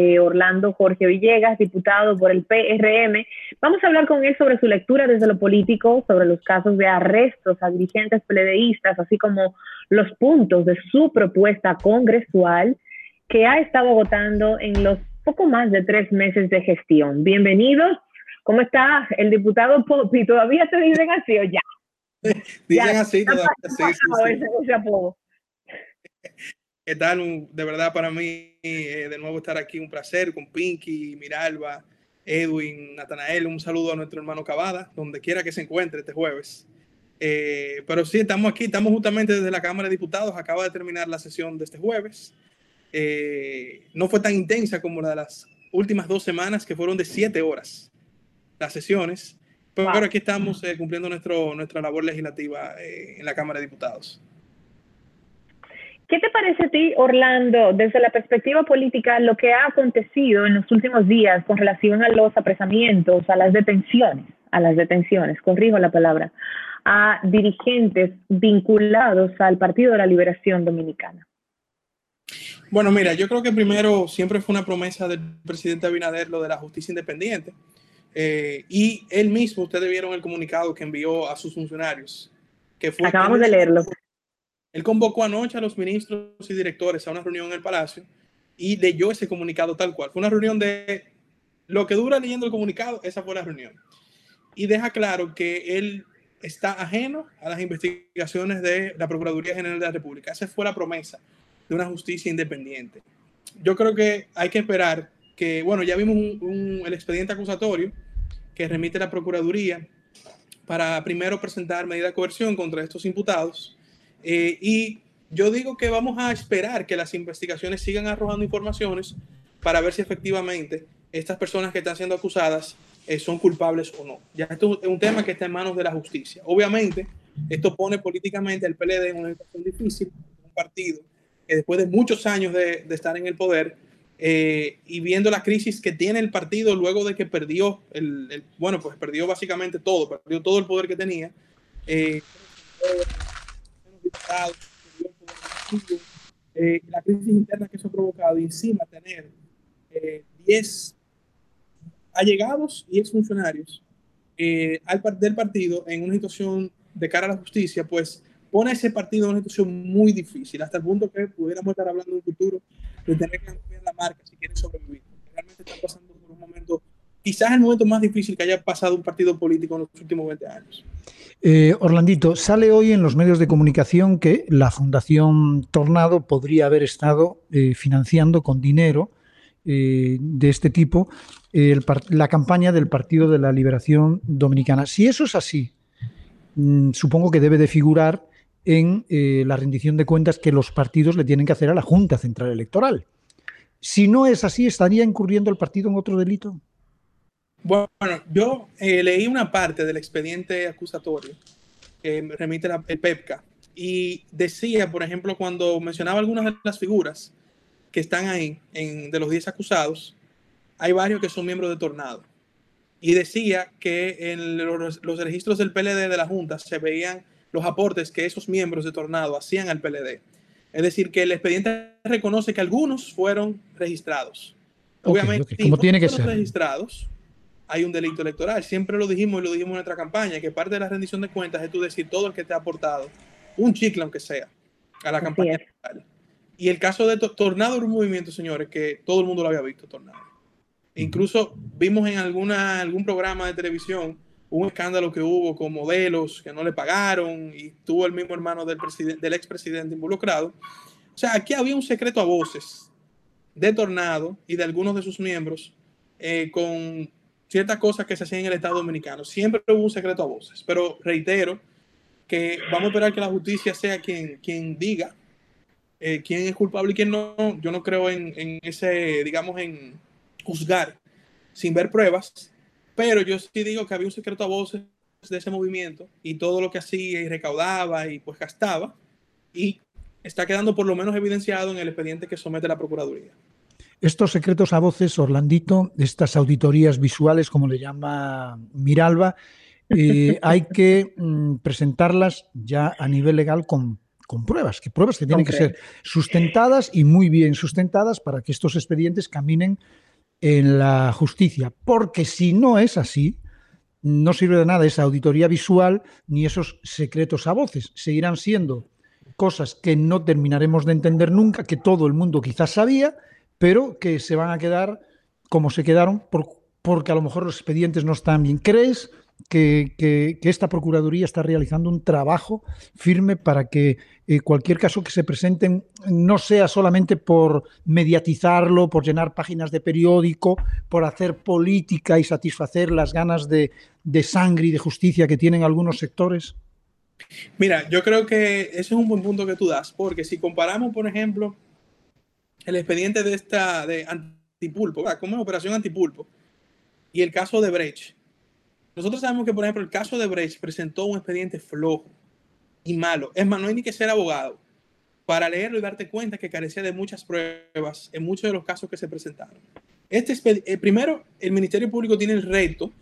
Eh, Orlando Jorge Villegas, diputado por el PRM. Vamos a hablar con él sobre su lectura desde lo político, sobre los casos de arrestos a dirigentes pledeístas, así como los puntos de su propuesta congresual que ha estado votando en los poco más de tres meses de gestión. Bienvenidos. ¿Cómo está el diputado Popi? ¿Todavía te dicen así o ya? Dicen así todavía. Sí, sí, sí. ¿Qué tal? De verdad para mí eh, de nuevo estar aquí, un placer con Pinky, Miralba, Edwin, Natanael, un saludo a nuestro hermano Cavada, donde quiera que se encuentre este jueves. Eh, pero sí, estamos aquí, estamos justamente desde la Cámara de Diputados, acaba de terminar la sesión de este jueves. Eh, no fue tan intensa como la de las últimas dos semanas, que fueron de siete horas las sesiones, pero, aquí estamos cumpliendo nuestro, nuestra labor legislativa en la Cámara de Diputados. ¿Qué te parece a ti, Orlando, desde la perspectiva política, lo que ha acontecido en los últimos días con relación a los apresamientos, a las detenciones, a las detenciones, corrijo la palabra, a dirigentes vinculados al Partido de la Liberación Dominicana? Bueno, mira, yo creo que primero siempre fue una promesa del presidente Abinader lo de la justicia independiente. Eh, y él mismo, ustedes vieron el comunicado que envió a sus funcionarios. Que fue Acabamos de leerlo. Él convocó anoche a los ministros y directores a una reunión en el Palacio y leyó ese comunicado tal cual. Fue una reunión de lo que dura leyendo el comunicado, esa fue la reunión. Y deja claro que él está ajeno a las investigaciones de la Procuraduría General de la República. Esa fue la promesa de una justicia independiente. Yo creo que hay que esperar que, bueno, ya vimos el expediente acusatorio que remite la Procuraduría para primero presentar medida de coerción contra estos imputados eh, y yo digo que vamos a esperar que las investigaciones sigan arrojando informaciones para ver si efectivamente estas personas que están siendo acusadas eh, son culpables o no. Ya esto es un tema que está en manos de la justicia. Obviamente, esto pone políticamente al PLD en una situación difícil, un partido que después de muchos años de, estar en el poder eh, y viendo la crisis que tiene el partido luego de que perdió, el, bueno, pues perdió básicamente todo, perdió todo el poder que tenía. Eh, la crisis interna que eso ha provocado y encima tener 10 eh, allegados y exfuncionarios eh, al, del partido en una situación de cara a la justicia, pues pone a ese partido en una situación muy difícil, hasta el punto que pudiéramos estar hablando en un futuro de tener que cambiar la marca si quiere sobrevivir. Realmente está pasando quizás el momento más difícil que haya pasado un partido político en los últimos 20 años. Eh, Orlandito, sale hoy en los medios de comunicación que la Fundación Tornado podría haber estado eh, financiando con dinero eh, de este tipo la campaña del Partido de la Liberación Dominicana. Si eso es así, mm, supongo que debe de figurar en la rendición de cuentas que los partidos le tienen que hacer a la Junta Central Electoral. Si no es así, ¿estaría incurriendo el partido en otro delito? Bueno, yo eh, leí una parte del expediente acusatorio que remite el PEPCA y decía, por ejemplo, cuando mencionaba algunas de las figuras que están ahí, en, de los 10 acusados, hay varios que son miembros de Tornado. Y decía que en los, los, registros del PLD de la Junta se veían los aportes que esos miembros de Tornado hacían al PLD. Es decir, que el expediente reconoce que algunos fueron registrados. Obviamente, como tiene que ser. registrados, hay un delito electoral. Siempre lo dijimos y lo dijimos en nuestra campaña, que parte de la rendición de cuentas es tú decir todo el que te ha aportado un chicle, aunque sea, a la campaña electoral. Y el caso de Tornado era un movimiento, señores, que todo el mundo lo había visto, Tornado. Incluso vimos en alguna, algún programa de televisión un escándalo que hubo con modelos que no le pagaron y tuvo el mismo hermano del, del expresidente involucrado. O sea, aquí había un secreto a voces de Tornado y de algunos de sus miembros eh, con ciertas cosas que se hacían en el Estado Dominicano. Siempre hubo un secreto a voces, pero reitero que vamos a esperar que la justicia sea quien, quien diga eh, quién es culpable y quién no. Yo no creo en, en, ese, digamos, en juzgar sin ver pruebas, pero yo sí digo que había un secreto a voces de ese movimiento y todo lo que hacía y recaudaba y pues gastaba y está quedando por lo menos evidenciado en el expediente que somete la Procuraduría. Estos secretos a voces, Orlandito, estas auditorías visuales, como le llama Miralba, eh, hay que mm, presentarlas ya a nivel legal con, con pruebas, que pruebas que tienen que ser sustentadas y muy bien sustentadas para que estos expedientes caminen en la justicia. Porque si no es así, no sirve de nada esa auditoría visual ni esos secretos a voces. Seguirán siendo cosas que no terminaremos de entender nunca, que todo el mundo quizás sabía, pero que se van a quedar como se quedaron porque a lo mejor los expedientes no están bien. ¿Crees que, esta Procuraduría está realizando un trabajo firme para que eh, cualquier caso que se presenten no sea solamente por mediatizarlo, por llenar páginas de periódico, por hacer política y satisfacer las ganas de, de sangre y de justicia que tienen algunos sectores? Mira, yo creo que ese es un buen punto que tú das, porque si comparamos, por ejemplo, el expediente de esta de antipulpo, como es operación antipulpo, y el caso de Brecht, nosotros sabemos que, por ejemplo, el caso de Brecht presentó un expediente flojo y malo. Es más, no hay ni que ser abogado para leerlo y darte cuenta que carecía de muchas pruebas en muchos de los casos que se presentaron. Este eh, primero, el Ministerio Público tiene el reto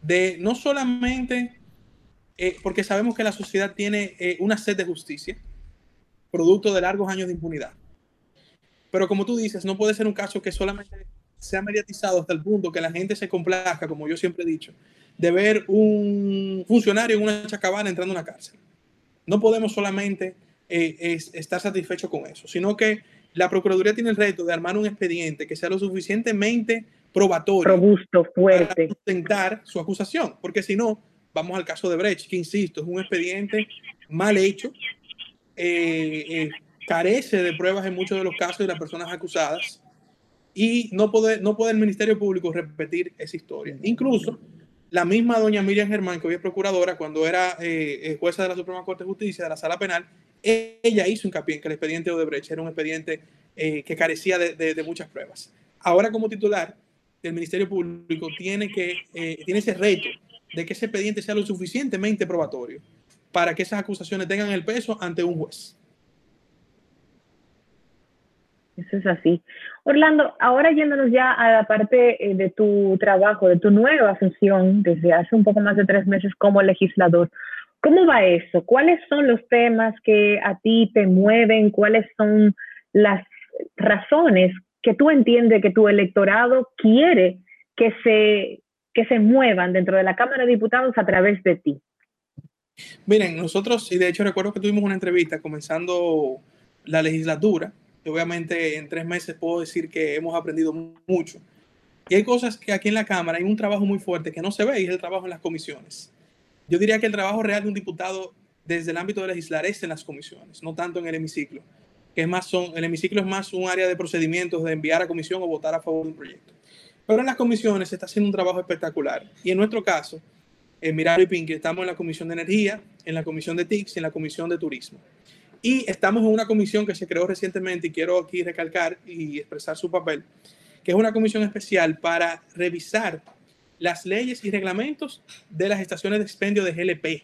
de no solamente, eh, porque sabemos que la sociedad tiene eh, una sed de justicia, producto de largos años de impunidad. Pero como tú dices, no puede ser un caso que solamente sea mediatizado hasta el punto que la gente se complazca, como yo siempre he dicho, de ver un funcionario en una chacabana entrando a una cárcel. No podemos solamente eh, estar satisfechos con eso, sino que la Procuraduría tiene el reto de armar un expediente que sea lo suficientemente probatorio. Robusto, fuerte. Para sustentar su acusación, porque si no, vamos al caso de Brecht, que insisto, es un expediente mal hecho, eh, eh, carece de pruebas en muchos de los casos de las personas acusadas y no puede, no puede el Ministerio Público repetir esa historia. Incluso la misma doña Miriam Germán, que hoy es procuradora, cuando era eh, eh, jueza de la Suprema Corte de Justicia de la Sala Penal, ella hizo hincapié en que el expediente Odebrecht era un expediente eh, que carecía de, muchas pruebas. Ahora, como titular del Ministerio Público, tiene, que, tiene ese reto de que ese expediente sea lo suficientemente probatorio para que esas acusaciones tengan el peso ante un juez. Eso es así. Orlando, ahora yéndonos ya a la parte eh, de tu trabajo, de tu nueva función desde hace un poco más de tres meses como legislador, ¿cómo va eso? ¿Cuáles son los temas que a ti te mueven? ¿Cuáles son las razones que tú entiendes que tu electorado quiere que se, que se muevan dentro de la Cámara de Diputados a través de ti? Miren, nosotros, y de hecho recuerdo que tuvimos una entrevista comenzando la legislatura, obviamente en tres meses puedo decir que hemos aprendido mucho. Y hay cosas que aquí en la Cámara hay un trabajo muy fuerte que no se ve y es el trabajo en las comisiones. Yo diría que el trabajo real de un diputado desde el ámbito de legislar es en las comisiones, no tanto en el hemiciclo, que es más son, el hemiciclo es más un área de procedimientos de enviar a comisión o votar a favor de un proyecto. Pero en las comisiones se está haciendo un trabajo espectacular. Y en nuestro caso, en Mirado y Pinky, estamos en la Comisión de Energía, en la Comisión de TICS y en la Comisión de Turismo. Y estamos en una comisión que se creó recientemente y quiero aquí recalcar y expresar su papel, que es una comisión especial para revisar las leyes y reglamentos de las estaciones de expendio de GLP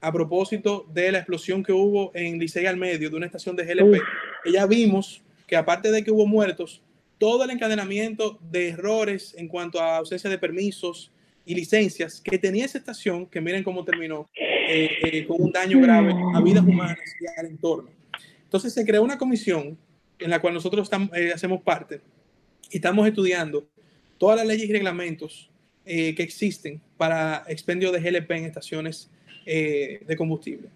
a propósito de la explosión que hubo en Licey al medio de una estación de GLP. Ya vimos que aparte de que hubo muertos, todo el encadenamiento de errores en cuanto a ausencia de permisos y licencias que tenía esa estación, que miren cómo terminó, eh, eh, con un daño grave a vidas humanas y al entorno. Entonces se creó una comisión en la cual nosotros estamos, eh, hacemos parte y estamos estudiando todas las leyes y reglamentos que existen para expendio de GLP en estaciones de combustible.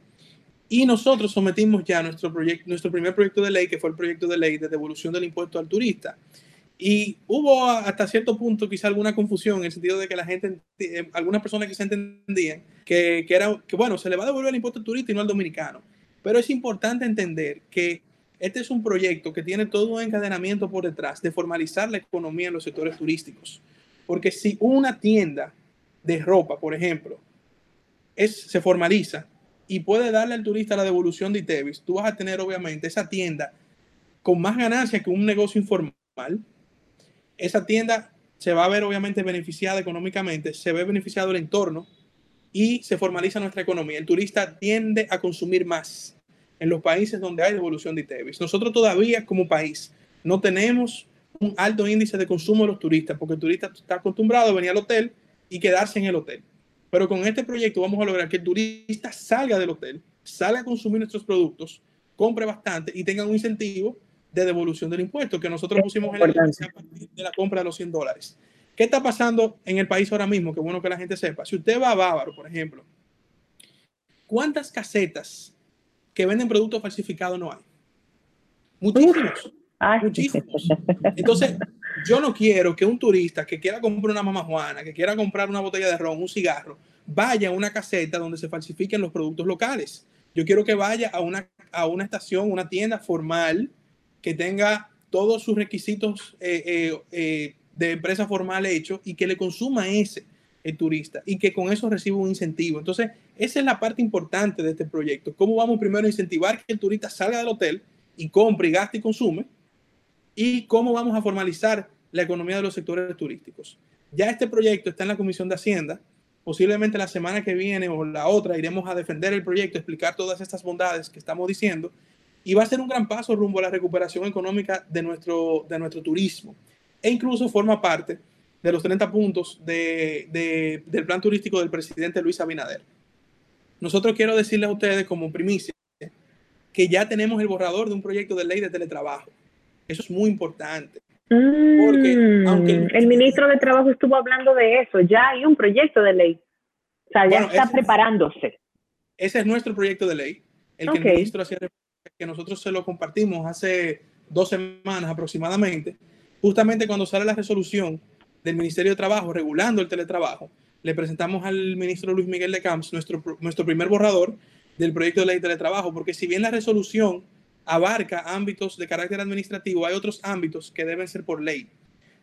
Y nosotros sometimos ya nuestro, proyecto, nuestro primer proyecto de ley, que fue el proyecto de ley de devolución del impuesto al turista. Y hubo hasta cierto punto quizá alguna confusión en el sentido de que la gente, algunas personas que se entendían que, que, era, que, bueno, se le va a devolver el impuesto al turista y no al dominicano. Pero es importante entender que este es un proyecto que tiene todo un encadenamiento por detrás de formalizar la economía en los sectores turísticos. Porque si una tienda de ropa, por ejemplo, es, se formaliza y puede darle al turista la devolución de ITEVIS, tú vas a tener obviamente esa tienda con más ganancia que un negocio informal, esa tienda se va a ver obviamente beneficiada económicamente, se ve beneficiado el entorno y se formaliza nuestra economía. El turista tiende a consumir más en los países donde hay devolución de ITEVIS. Nosotros todavía como país no tenemos un alto índice de consumo de los turistas, porque el turista está acostumbrado a venir al hotel y quedarse en el hotel. Pero con este proyecto vamos a lograr que el turista salga del hotel, salga a consumir nuestros productos, compre bastante y tenga un incentivo de devolución del impuesto que nosotros pusimos en la de la compra de los 100 dólares. ¿Qué está pasando en el país ahora mismo? Qué bueno que la gente sepa. Si usted va a Bávaro, por ejemplo, ¿cuántas casetas que venden productos falsificados no hay? Muchísimos. Muchísimos. Entonces, yo no quiero que un turista que quiera comprar una mamajuana, que quiera comprar una botella de ron, un cigarro, vaya a una caseta donde se falsifiquen los productos locales. Yo quiero que vaya a una, a una estación, una tienda formal, que tenga todos sus requisitos eh, eh, eh, de empresa formal hecho y que le consuma ese el turista y que con eso reciba un incentivo. Entonces, esa es la parte importante de este proyecto. ¿Cómo vamos primero a incentivar que el turista salga del hotel y compre, y gaste y consume? ¿Y cómo vamos a formalizar la economía de los sectores turísticos? Ya este proyecto está en la Comisión de Hacienda. Posiblemente la semana que viene o la otra iremos a defender el proyecto, explicar todas estas bondades que estamos diciendo y va a ser un gran paso rumbo a la recuperación económica de nuestro, de nuestro turismo. E incluso forma parte de los 30 puntos de, del plan turístico del presidente Luis Abinader. Nosotros quiero decirles a ustedes como primicia que ya tenemos el borrador de un proyecto de ley de teletrabajo. Eso es muy importante. Porque mm, aunque el, ministro de Trabajo estuvo hablando de eso, ya hay un proyecto de ley. O sea, ya está preparándose. Ese es nuestro proyecto de ley, el que el ministro hacía que nosotros se lo compartimos hace dos semanas aproximadamente, justamente cuando sale la resolución del Ministerio de Trabajo regulando el teletrabajo, le presentamos al ministro Luis Miguel de Camps nuestro, nuestro primer borrador del proyecto de ley de teletrabajo, porque si bien la resolución abarca ámbitos de carácter administrativo, hay otros ámbitos que deben ser por ley.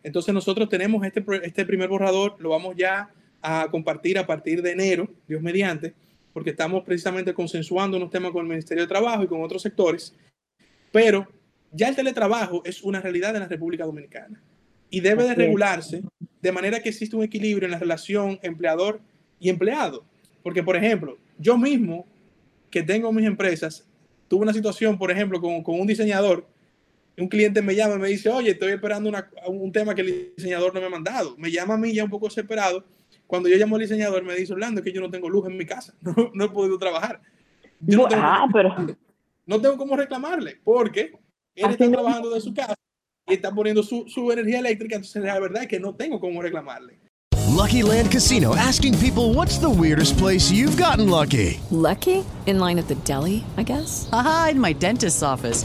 Entonces nosotros tenemos este, este primer borrador, lo vamos ya a compartir a partir de enero, Dios mediante, porque estamos precisamente consensuando unos temas con el Ministerio de Trabajo y con otros sectores, pero ya el teletrabajo es una realidad en la República Dominicana y debe de regularse de manera que existe un equilibrio en la relación empleador y empleado. Porque, por ejemplo, yo mismo que tengo mis empresas, tuve una situación, por ejemplo, con, con un diseñador, un cliente me llama y me dice, oye, estoy esperando un tema que el diseñador no me ha mandado. Me llama a mí ya un poco desesperado cuando yo llamo al diseñador, me dice Orlando que yo no tengo luz en mi casa, no, he podido trabajar. Yo no, tengo ah, pero... no tengo cómo reclamarle, porque él está trabajando de su casa y está poniendo su, su energía eléctrica, entonces la verdad es que no tengo cómo reclamarle. Lucky Land Casino asking people what's the weirdest place you've gotten lucky. Lucky? In line at the deli, I guess. Aha, in my dentist's office.